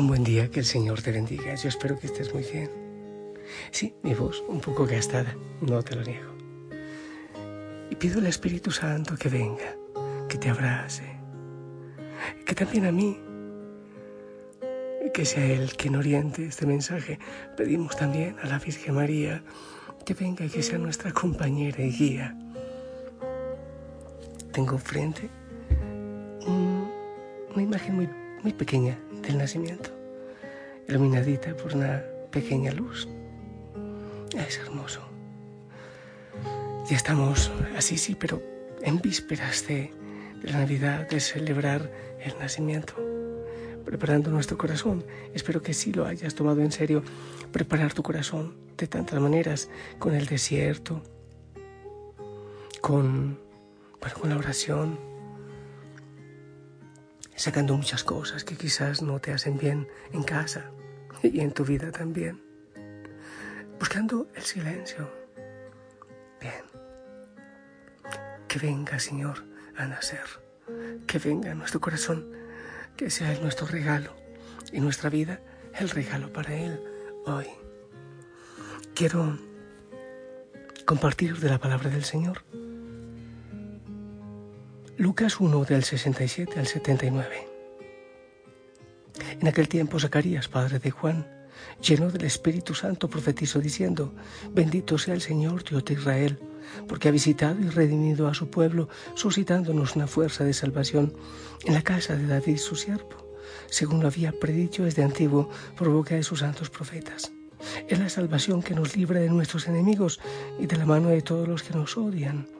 Un buen día, que el Señor te bendiga. Yo espero que estés muy bien. Sí, mi voz un poco gastada, no te lo niego. Y pido al Espíritu Santo que venga, que te abrace, que también a mí, que sea Él quien oriente este mensaje. Pedimos también a la Virgen María que venga y que sea nuestra compañera y guía. Tengo frente un- una imagen muy, muy pequeña del nacimiento, iluminadita por una pequeña luz. Es hermoso. Ya estamos así, sí, pero en vísperas de, de la Navidad, de celebrar el nacimiento, preparando nuestro corazón. Espero que sí lo hayas tomado en serio, preparar tu corazón de tantas maneras, con el desierto, con, bueno, con la oración, sacando muchas cosas que quizás no te hacen bien en casa y en tu vida también. Buscando el silencio. Bien. Que venga, Señor, a nacer. Que venga nuestro corazón. Que sea nuestro regalo y nuestra vida el regalo para Él hoy. Quiero compartir de la palabra del Señor. Lucas 1 del 67 al 79. En aquel tiempo Zacarías, padre de Juan, lleno del Espíritu Santo, profetizó diciendo, Bendito sea el Señor Dios de Israel, porque ha visitado y redimido a su pueblo, suscitándonos una fuerza de salvación en la casa de David su siervo, según lo había predicho desde antiguo por boca de sus santos profetas. Es la salvación que nos libra de nuestros enemigos y de la mano de todos los que nos odian,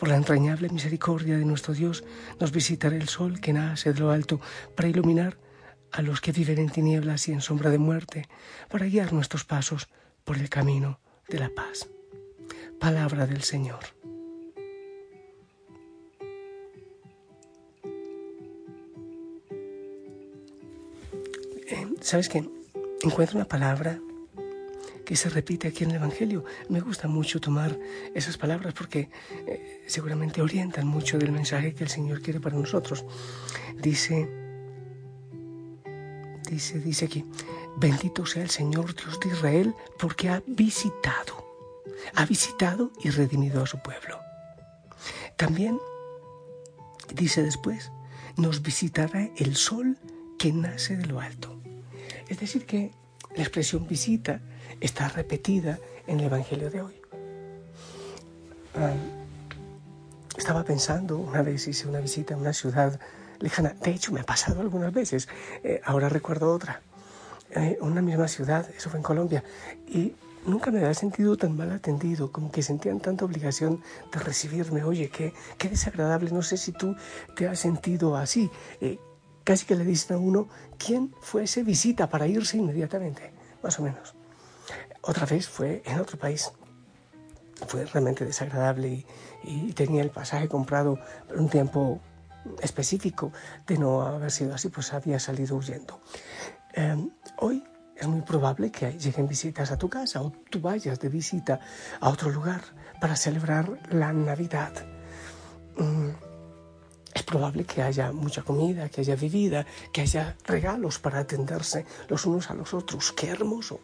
Por la entrañable misericordia de nuestro Dios, nos visitará el sol que nace de lo alto para iluminar a los que viven en tinieblas y en sombra de muerte, para guiar nuestros pasos por el camino de la paz. Palabra del Señor. Eh, ¿Sabes qué? Encuentro una palabra que se repite aquí en el Evangelio. Me gusta mucho tomar esas palabras porque eh, seguramente orientan mucho del mensaje que el Señor quiere para nosotros. Dice, dice, dice aquí, bendito sea el Señor Dios de Israel porque ha visitado, ha visitado y redimido a su pueblo. También dice después, nos visitará el sol que nace de lo alto. Es decir, que la expresión visita está repetida en el Evangelio de hoy. Ah, estaba pensando, una vez hice una visita a una ciudad lejana, de hecho me ha pasado algunas veces, eh, ahora recuerdo otra, eh, una misma ciudad, eso fue en Colombia, y nunca me había sentido tan mal atendido, como que sentían tanta obligación de recibirme, oye, qué, qué desagradable, no sé si tú te has sentido así, eh, casi que le dicen a uno quién fue ese visita para irse inmediatamente, más o menos. Otra vez fue en otro país. Fue realmente desagradable y, tenía el pasaje comprado por un tiempo específico. De no haber sido así, pues había salido huyendo. Eh, hoy es muy probable que lleguen visitas a tu casa o tú vayas de visita a otro lugar para celebrar la Navidad. Mm, probable que haya mucha comida, que haya bebida, que haya regalos para atenderse los unos a los otros. ¡Qué hermoso!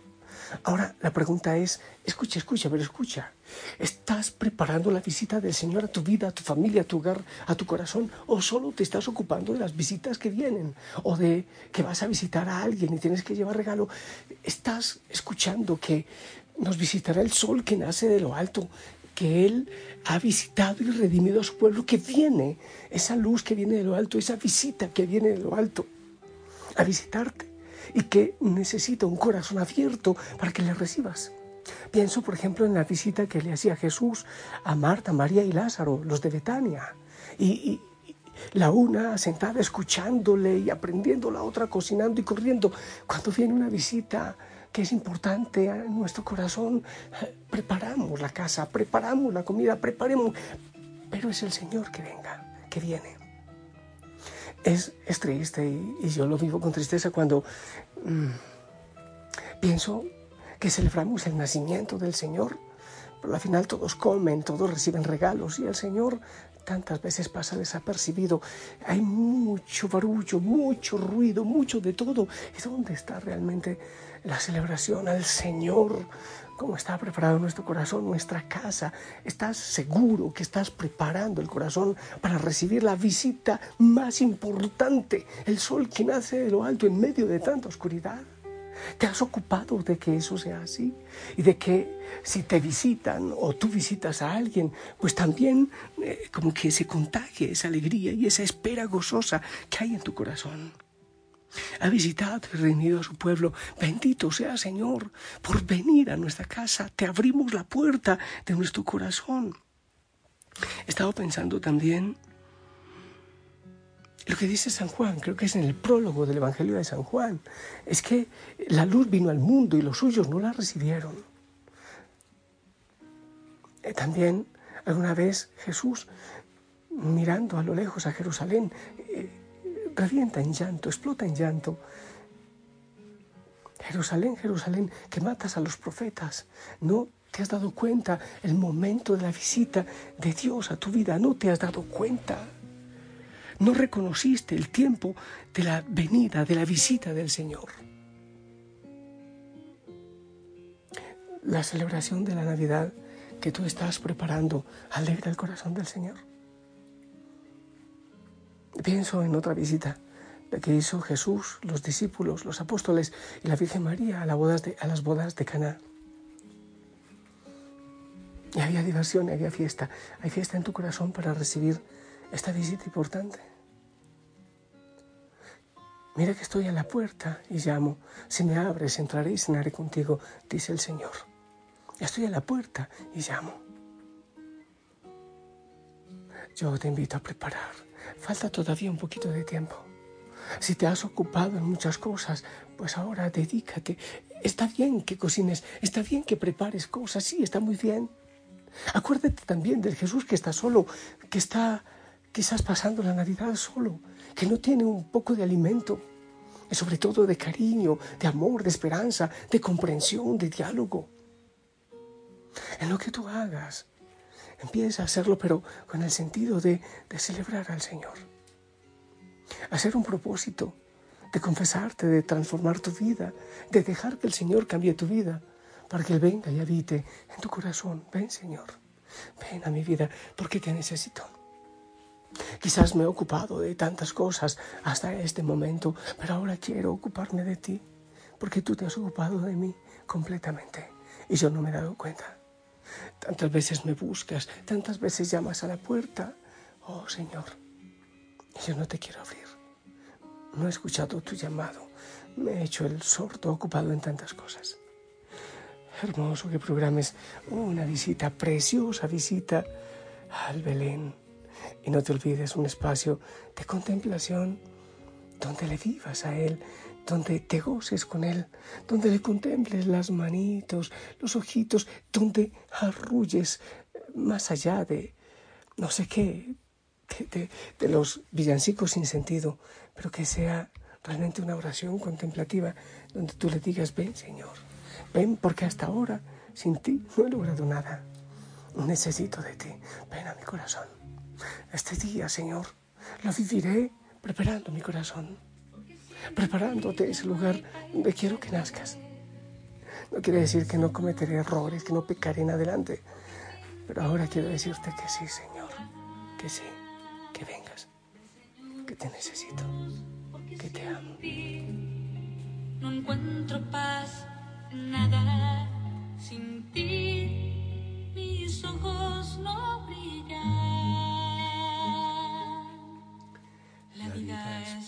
Ahora la pregunta es, escucha, escucha, pero escucha, ¿estás preparando la visita del Señor a tu vida, a tu familia, a tu hogar, a tu corazón? ¿O solo te estás ocupando de las visitas que vienen? ¿O de que vas a visitar a alguien y tienes que llevar regalo? ¿Estás escuchando que nos visitará el sol que nace de lo alto? Que Él ha visitado y redimido a su pueblo, que viene, esa luz que viene de lo alto, esa visita que viene de lo alto, a visitarte y que necesita un corazón abierto para que le recibas. Pienso, por ejemplo, en la visita que le hacía Jesús a Marta, María y Lázaro, los de Betania. Y, la una sentada escuchándole y aprendiendo, la otra cocinando y corriendo. Cuando viene una visita que es importante en nuestro corazón, preparamos la casa, preparamos la comida, preparemos. Pero es el Señor que venga, que viene. Es, triste y, yo lo vivo con tristeza cuando mm, pienso que celebramos el nacimiento del Señor, pero al final todos comen, todos reciben regalos y el Señor tantas veces pasa desapercibido. Hay mucho barullo, mucho ruido, mucho de todo. ¿Y dónde está realmente la celebración al Señor? cómo está preparado nuestro corazón, nuestra casa. ¿Estás seguro que estás preparando el corazón para recibir la visita más importante, el sol que nace de lo alto en medio de tanta oscuridad? ¿Te has ocupado de que eso sea así? Y de que si te visitan o tú visitas a alguien, pues también eh, como que se contagie esa alegría y esa espera gozosa que hay en tu corazón ha visitado y reunido a su pueblo. Bendito sea Señor por venir a nuestra casa. Te abrimos la puerta de nuestro corazón. He estado pensando también lo que dice San Juan, creo que es en el prólogo del Evangelio de San Juan, es que la luz vino al mundo y los suyos no la recibieron. Eh, también alguna vez Jesús, mirando a lo lejos a Jerusalén, eh, revienta en llanto, explota en llanto. Jerusalén, Jerusalén, que matas a los profetas. No te has dado cuenta el momento de la visita de Dios a tu vida. No te has dado cuenta. No reconociste el tiempo de la venida, de la visita del Señor. La celebración de la Navidad que tú estás preparando alegra el corazón del Señor. Pienso en otra visita, la que hizo Jesús, los discípulos, los apóstoles y la Virgen María a, a las bodas de Caná. Y había diversión, había fiesta. Hay fiesta en tu corazón para recibir esta visita importante. Mira que estoy a la puerta y llamo. Si me abres, entraré y cenaré contigo, dice el Señor. Estoy a la puerta y llamo. Yo te invito a preparar falta todavía un poquito de tiempo. Si te has ocupado en muchas cosas, pues ahora dedícate. Está bien que cocines, está bien que prepares cosas, sí, está muy bien. Acuérdate también del Jesús que está solo, que está quizás pasando la Navidad solo, que no tiene un poco de alimento, y sobre todo de cariño, de amor, de esperanza, de comprensión, de diálogo. En lo que tú hagas, Empieza a hacerlo, pero con el sentido de, de celebrar al Señor. Hacer un propósito, de confesarte, de transformar tu vida, de dejar que el Señor cambie tu vida, para que Él venga y habite en tu corazón. Ven, Señor, ven a mi vida, porque te necesito. Quizás me he ocupado de tantas cosas hasta este momento, pero ahora quiero ocuparme de ti, porque tú te has ocupado de mí completamente y yo no me he dado cuenta. Tantas veces me buscas, tantas veces llamas a la puerta. Oh Señor, yo no te quiero abrir. No he escuchado tu llamado. Me he hecho el sordo ocupado en tantas cosas. Hermoso que programes una visita, preciosa visita al Belén. Y no te olvides un espacio de contemplación donde le vivas a Él, donde te goces con Él, donde le contemples las manitos, los ojitos, donde arrulles más allá de no sé qué, de, de, los villancicos sin sentido, pero que sea realmente una oración contemplativa donde tú le digas, ven Señor, ven porque hasta ahora sin ti no he logrado nada. Necesito de ti, ven a mi corazón. Este día, Señor, Lo viviré preparando mi corazón, preparándote ese lugar donde quiero que nazcas. No quiere decir que no cometeré errores, que no pecaré en adelante, pero ahora quiero decirte que sí, Señor, que sí, que vengas, que te necesito, que te amo. No encuentro paz nada sin ti.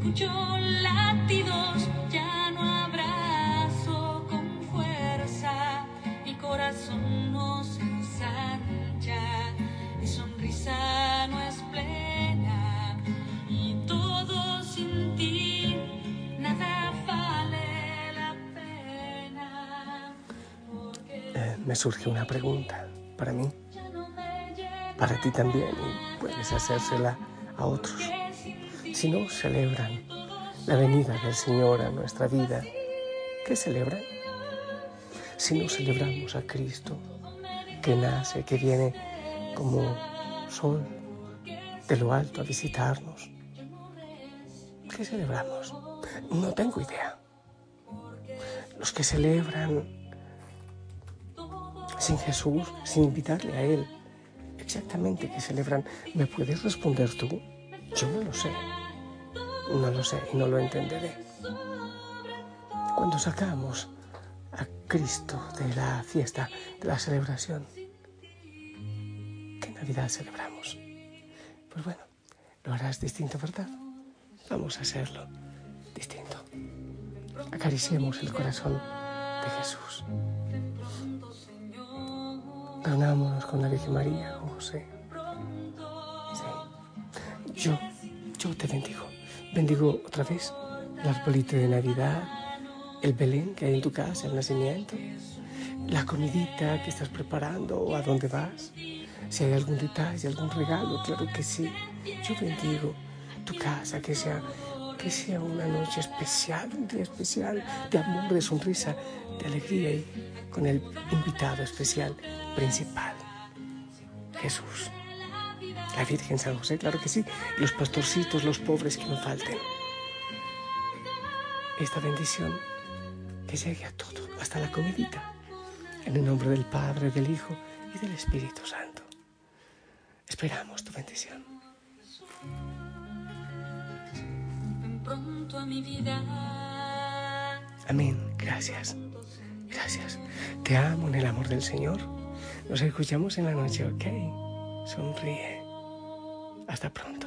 Escucho latidos, ya no abrazo con fuerza, mi corazón no se ensancha, mi sonrisa no es plena y todo sin ti, nada vale la pena. Eh, me surge una pregunta para mí, para ti también, y puedes hacérsela a otros. Si no celebran la venida del Señor a nuestra vida, ¿qué celebran? Si no celebramos a Cristo, que nace, que viene como sol de lo alto a visitarnos, ¿qué celebramos? No tengo idea. Los que celebran sin Jesús, sin invitarle a Él, exactamente qué celebran, ¿me puedes responder tú? Yo no lo sé. No lo sé y no lo entenderé. Cuando sacamos a Cristo de la fiesta, de la celebración, ¿qué Navidad celebramos? Pues bueno, lo harás distinto, ¿verdad? Vamos a hacerlo distinto. Acariciemos el corazón de Jesús. Reunámonos con la Virgen María, José. Yo, yo te bendigo. Bendigo otra vez el arbolito de Navidad, el Belén que hay en tu casa, el nacimiento, la comidita que estás preparando o a dónde vas. Si hay algún detalle, algún regalo, claro que sí. Yo bendigo tu casa, que sea, que sea una noche especial, un día especial de amor, de sonrisa, de alegría y con el invitado especial principal, Jesús. La Virgen San José, claro que sí, y los pastorcitos, los pobres que no falten. Esta bendición que llegue a todo, hasta la comidita, en el nombre del Padre, del Hijo y del Espíritu Santo. Esperamos tu bendición. ven pronto a mi vida. Amén. Gracias. Gracias. Te amo en el amor del Señor. Nos escuchamos en la noche, ¿ok? Sonríe. Hasta pronto.